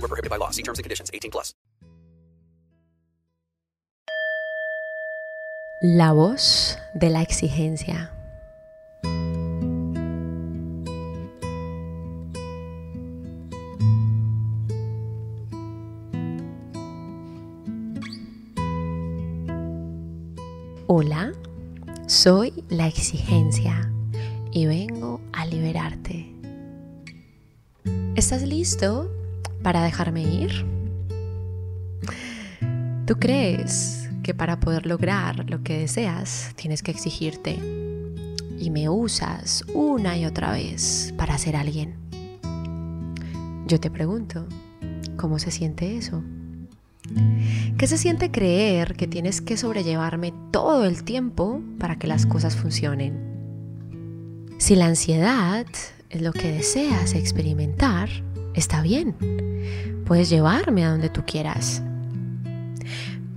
Void were prohibited by law. See terms and conditions. 18 plus. La voz de la exigencia. Hola, soy la exigencia y vengo a liberarte. ¿Estás listo para dejarme ir? ¿Tú crees que para poder lograr lo que deseas tienes que exigirte y me usas una y otra vez para ser alguien? Yo te pregunto, ¿cómo se siente eso? ¿Qué se siente creer que tienes que sobrellevarme todo el tiempo para que las cosas funcionen? Si la ansiedad es lo que deseas experimentar, está bien. Puedes llevarme a donde tú quieras.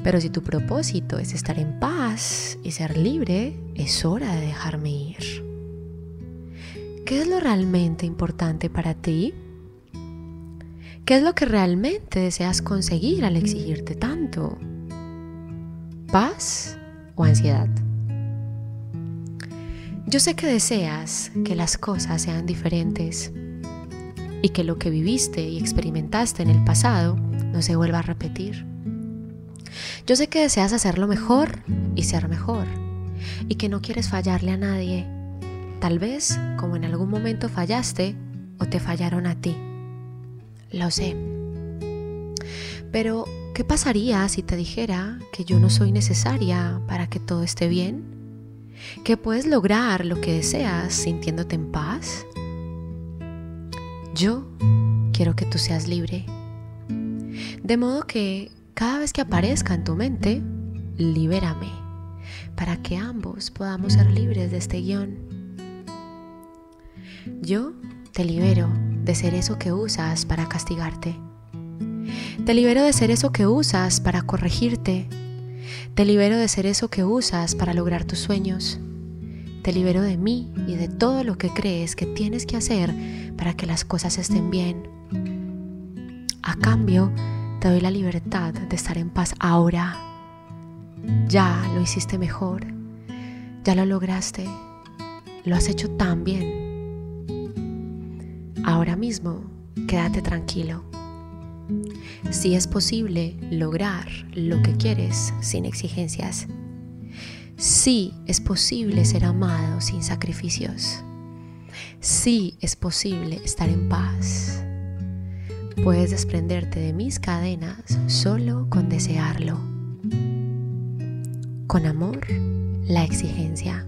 Pero si tu propósito es estar en paz y ser libre, es hora de dejarme ir. ¿Qué es lo realmente importante para ti? ¿Qué es lo que realmente deseas conseguir al exigirte tanto? ¿Paz o ansiedad? Yo sé que deseas que las cosas sean diferentes y que lo que viviste y experimentaste en el pasado no se vuelva a repetir. Yo sé que deseas hacerlo mejor y ser mejor y que no quieres fallarle a nadie, tal vez como en algún momento fallaste o te fallaron a ti. Lo sé. Pero, ¿qué pasaría si te dijera que yo no soy necesaria para que todo esté bien? ¿Que puedes lograr lo que deseas sintiéndote en paz? Yo quiero que tú seas libre. De modo que cada vez que aparezca en tu mente, libérame, para que ambos podamos ser libres de este guion. Yo te libero de ser eso que usas para castigarte. Te libero de ser eso que usas para corregirte. Te libero de ser eso que usas para lograr tus sueños. Te libero de mí y de todo lo que crees que tienes que hacer para que las cosas estén bien. A cambio, te doy la libertad de estar en paz ahora. Ya lo hiciste mejor. Ya lo lograste. Lo has hecho tan bien. Ahora mismo, quédate tranquilo. Si es posible lograr lo que quieres sin exigencias. Sí es posible ser amado sin sacrificios. Sí es posible estar en paz. Puedes desprenderte de mis cadenas solo con desearlo. Con amor, la exigencia.